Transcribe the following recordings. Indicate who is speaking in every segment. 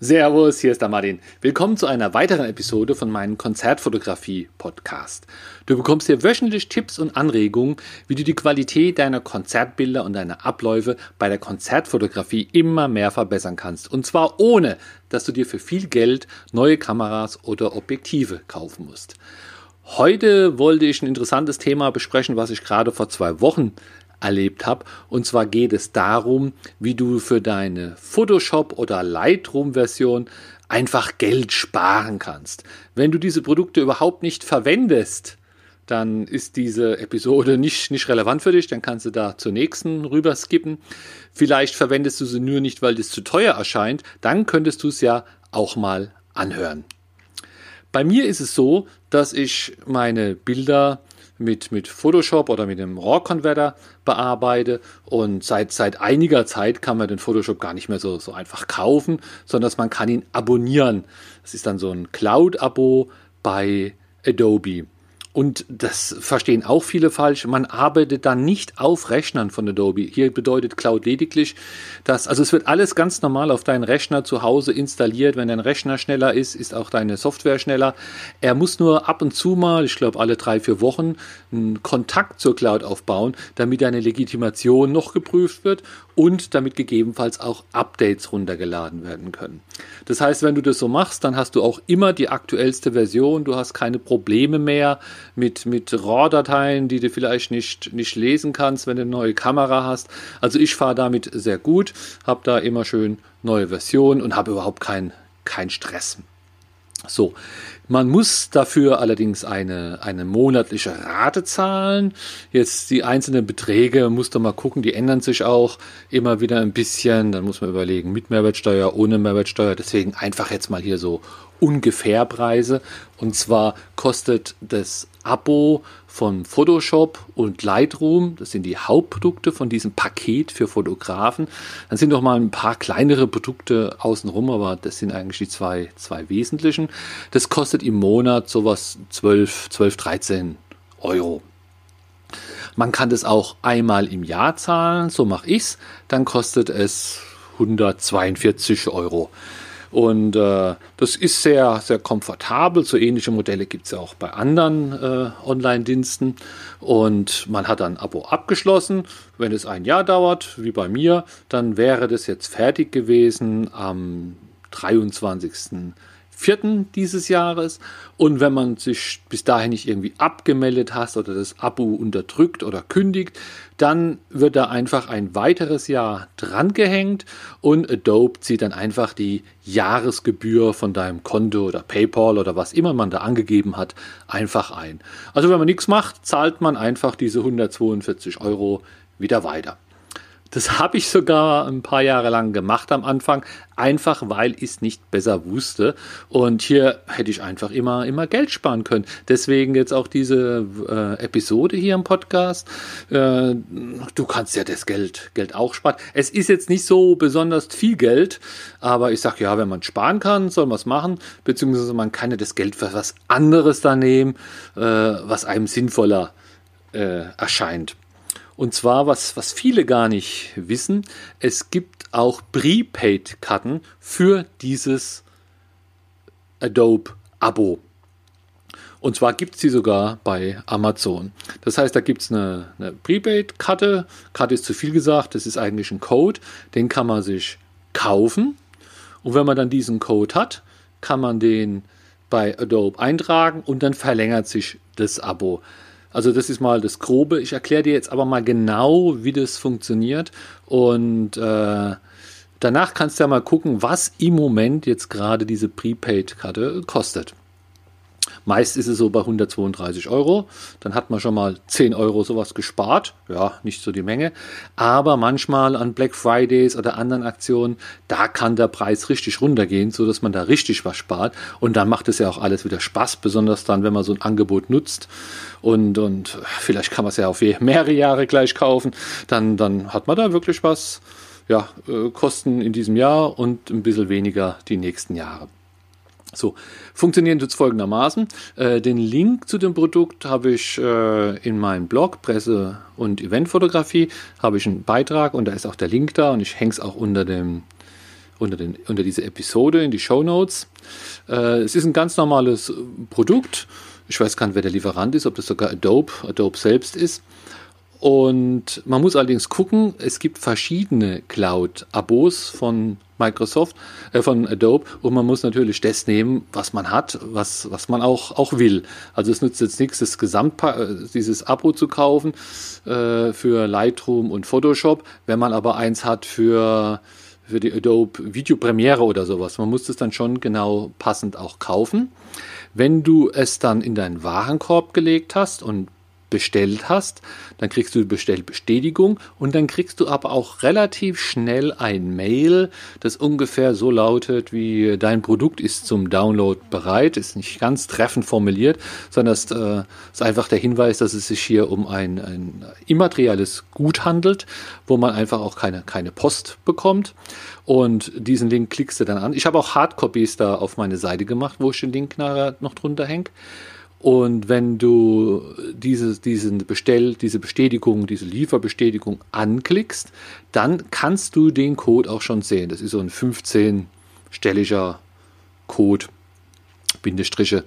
Speaker 1: Servus, hier ist der Martin. Willkommen zu einer weiteren Episode von meinem Konzertfotografie-Podcast. Du bekommst hier wöchentlich Tipps und Anregungen, wie du die Qualität deiner Konzertbilder und deiner Abläufe bei der Konzertfotografie immer mehr verbessern kannst. Und zwar ohne, dass du dir für viel Geld neue Kameras oder Objektive kaufen musst. Heute wollte ich ein interessantes Thema besprechen, was ich gerade vor zwei Wochen erlebt habe. Und zwar geht es darum, wie du für deine Photoshop oder Lightroom-Version einfach Geld sparen kannst. Wenn du diese Produkte überhaupt nicht verwendest, dann ist diese Episode nicht, nicht relevant für dich, dann kannst du da zur nächsten rüber skippen. Vielleicht verwendest du sie nur nicht, weil es zu teuer erscheint, dann könntest du es ja auch mal anhören. Bei mir ist es so, dass ich meine Bilder mit, mit Photoshop oder mit dem RAW-Converter bearbeite. Und seit, seit einiger Zeit kann man den Photoshop gar nicht mehr so, so einfach kaufen, sondern man kann ihn abonnieren. Das ist dann so ein Cloud-Abo bei Adobe. Und das verstehen auch viele falsch. Man arbeitet dann nicht auf Rechnern von Adobe. Hier bedeutet Cloud lediglich, dass, also es wird alles ganz normal auf deinen Rechner zu Hause installiert. Wenn dein Rechner schneller ist, ist auch deine Software schneller. Er muss nur ab und zu mal, ich glaube alle drei, vier Wochen, einen Kontakt zur Cloud aufbauen, damit deine Legitimation noch geprüft wird und damit gegebenenfalls auch Updates runtergeladen werden können. Das heißt, wenn du das so machst, dann hast du auch immer die aktuellste Version. Du hast keine Probleme mehr mit, mit RAW-Dateien, die du vielleicht nicht, nicht lesen kannst, wenn du eine neue Kamera hast. Also ich fahre damit sehr gut, habe da immer schön neue Versionen und habe überhaupt keinen kein Stress. So, man muss dafür allerdings eine, eine monatliche Rate zahlen. Jetzt die einzelnen Beträge, musst du mal gucken, die ändern sich auch immer wieder ein bisschen. Dann muss man überlegen, mit Mehrwertsteuer, ohne Mehrwertsteuer. Deswegen einfach jetzt mal hier so ungefähr Preise. Und zwar kostet das Abo von Photoshop und Lightroom, das sind die Hauptprodukte von diesem Paket für Fotografen. Dann sind noch mal ein paar kleinere Produkte außenrum, aber das sind eigentlich die zwei, zwei wesentlichen. Das kostet im Monat sowas 12, 12, 13 Euro. Man kann das auch einmal im Jahr zahlen, so mache ich es. Dann kostet es 142 Euro. Und äh, das ist sehr, sehr komfortabel. So ähnliche Modelle gibt es ja auch bei anderen äh, Online-Diensten. Und man hat ein Abo abgeschlossen. Wenn es ein Jahr dauert, wie bei mir, dann wäre das jetzt fertig gewesen am 23 vierten dieses Jahres. Und wenn man sich bis dahin nicht irgendwie abgemeldet hat oder das Abo unterdrückt oder kündigt, dann wird da einfach ein weiteres Jahr drangehängt und Adobe zieht dann einfach die Jahresgebühr von deinem Konto oder PayPal oder was immer man da angegeben hat, einfach ein. Also wenn man nichts macht, zahlt man einfach diese 142 Euro wieder weiter. Das habe ich sogar ein paar Jahre lang gemacht am Anfang, einfach weil ich es nicht besser wusste. Und hier hätte ich einfach immer, immer Geld sparen können. Deswegen jetzt auch diese äh, Episode hier im Podcast. Äh, du kannst ja das Geld, Geld auch sparen. Es ist jetzt nicht so besonders viel Geld, aber ich sage ja, wenn man sparen kann, soll man es machen. Beziehungsweise man kann ja das Geld für was anderes da nehmen, äh, was einem sinnvoller äh, erscheint. Und zwar, was, was viele gar nicht wissen, es gibt auch Prepaid-Karten für dieses Adobe-Abo. Und zwar gibt es die sogar bei Amazon. Das heißt, da gibt es eine, eine Prepaid-Karte. Karte ist zu viel gesagt, das ist eigentlich ein Code. Den kann man sich kaufen. Und wenn man dann diesen Code hat, kann man den bei Adobe eintragen und dann verlängert sich das Abo. Also das ist mal das Grobe. Ich erkläre dir jetzt aber mal genau, wie das funktioniert. Und äh, danach kannst du ja mal gucken, was im Moment jetzt gerade diese Prepaid-Karte kostet. Meist ist es so bei 132 Euro. Dann hat man schon mal 10 Euro sowas gespart. Ja, nicht so die Menge. Aber manchmal an Black Fridays oder anderen Aktionen, da kann der Preis richtig runtergehen, sodass man da richtig was spart. Und dann macht es ja auch alles wieder Spaß, besonders dann, wenn man so ein Angebot nutzt. Und, und vielleicht kann man es ja auf mehrere Jahre gleich kaufen. Dann, dann hat man da wirklich was. Ja, äh, Kosten in diesem Jahr und ein bisschen weniger die nächsten Jahre. So, funktionieren tut es folgendermaßen. Äh, den Link zu dem Produkt habe ich äh, in meinem Blog Presse- und Eventfotografie, habe ich einen Beitrag und da ist auch der Link da und ich hänge es auch unter dem unter, den, unter diese Episode in die Show Notes. Äh, es ist ein ganz normales Produkt. Ich weiß gar nicht, wer der Lieferant ist, ob das sogar Adobe, Adobe selbst ist. Und man muss allerdings gucken, es gibt verschiedene Cloud-Abos von Microsoft, äh, von Adobe und man muss natürlich das nehmen, was man hat, was, was man auch, auch will. Also es nützt jetzt nichts, das Gesamtpa äh, dieses Abo zu kaufen äh, für Lightroom und Photoshop, wenn man aber eins hat für, für die Adobe Video Premiere oder sowas. Man muss das dann schon genau passend auch kaufen. Wenn du es dann in deinen Warenkorb gelegt hast und bestellt hast, dann kriegst du die Bestellbestätigung und dann kriegst du aber auch relativ schnell ein Mail, das ungefähr so lautet wie dein Produkt ist zum Download bereit, ist nicht ganz treffend formuliert, sondern es äh, ist einfach der Hinweis, dass es sich hier um ein, ein immaterielles Gut handelt, wo man einfach auch keine, keine Post bekommt. Und diesen Link klickst du dann an. Ich habe auch Hardcopies da auf meine Seite gemacht, wo ich den Link nachher noch drunter hänge. Und wenn du diese, diesen Bestell, diese Bestätigung, diese Lieferbestätigung anklickst, dann kannst du den Code auch schon sehen. Das ist so ein 15-stelliger Code, Bindestriche,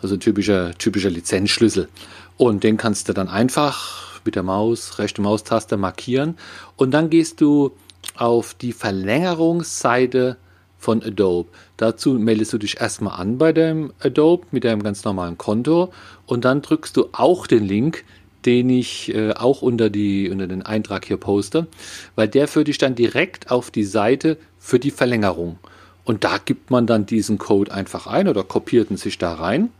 Speaker 1: also ein typischer, typischer Lizenzschlüssel. Und den kannst du dann einfach mit der Maus, rechte Maustaste markieren. Und dann gehst du auf die Verlängerungsseite von Adobe. Dazu meldest du dich erstmal an bei dem Adobe mit deinem ganz normalen Konto und dann drückst du auch den Link, den ich äh, auch unter, die, unter den Eintrag hier poste, weil der führt dich dann direkt auf die Seite für die Verlängerung. Und da gibt man dann diesen Code einfach ein oder kopiert ihn sich da rein.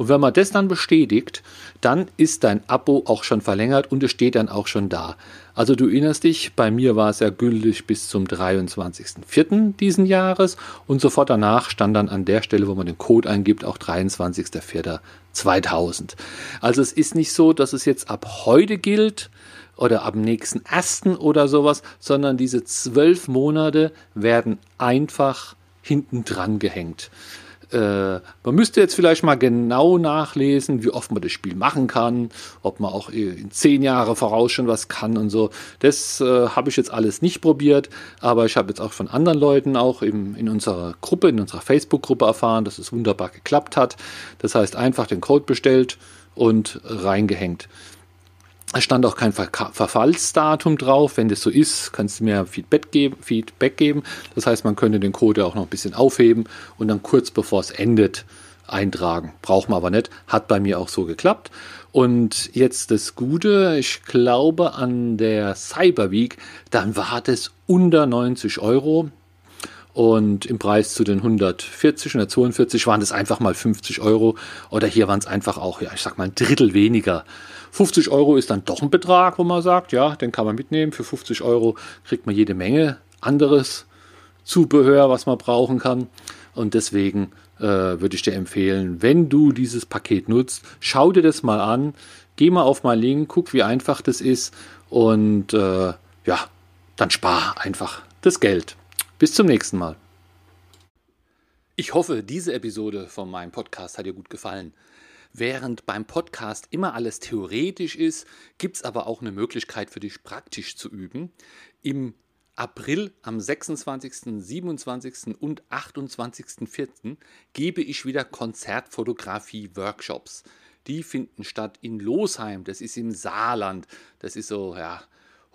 Speaker 1: Und wenn man das dann bestätigt, dann ist dein Abo auch schon verlängert und es steht dann auch schon da. Also du erinnerst dich, bei mir war es ja gültig bis zum 23.04. diesen Jahres und sofort danach stand dann an der Stelle, wo man den Code eingibt, auch 23.04.2000. Also es ist nicht so, dass es jetzt ab heute gilt oder ab nächsten ersten oder sowas, sondern diese zwölf Monate werden einfach hinten dran gehängt. Äh, man müsste jetzt vielleicht mal genau nachlesen, wie oft man das Spiel machen kann, ob man auch in zehn Jahre voraus schon was kann und so. Das äh, habe ich jetzt alles nicht probiert, aber ich habe jetzt auch von anderen Leuten auch im, in unserer Gruppe, in unserer Facebook-Gruppe erfahren, dass es wunderbar geklappt hat. Das heißt, einfach den Code bestellt und reingehängt. Es stand auch kein Ver Verfallsdatum drauf. Wenn das so ist, kannst du mir Feedback geben, Feedback geben. Das heißt, man könnte den Code auch noch ein bisschen aufheben und dann kurz bevor es endet eintragen. Braucht man aber nicht. Hat bei mir auch so geklappt. Und jetzt das Gute, ich glaube an der Cyber Week, dann war das unter 90 Euro. Und im Preis zu den 140, 142 waren das einfach mal 50 Euro. Oder hier waren es einfach auch, ja, ich sag mal, ein Drittel weniger. 50 Euro ist dann doch ein Betrag, wo man sagt, ja, den kann man mitnehmen. Für 50 Euro kriegt man jede Menge anderes Zubehör, was man brauchen kann. Und deswegen äh, würde ich dir empfehlen, wenn du dieses Paket nutzt, schau dir das mal an, geh mal auf meinen Link, guck, wie einfach das ist und äh, ja, dann spar einfach das Geld. Bis zum nächsten Mal. Ich hoffe, diese Episode von meinem Podcast hat dir gut gefallen. Während beim Podcast immer alles theoretisch ist, gibt es aber auch eine Möglichkeit für dich praktisch zu üben. Im April am 26., 27. und 28.04. gebe ich wieder Konzertfotografie-Workshops. Die finden statt in Losheim, das ist im Saarland. Das ist so ja,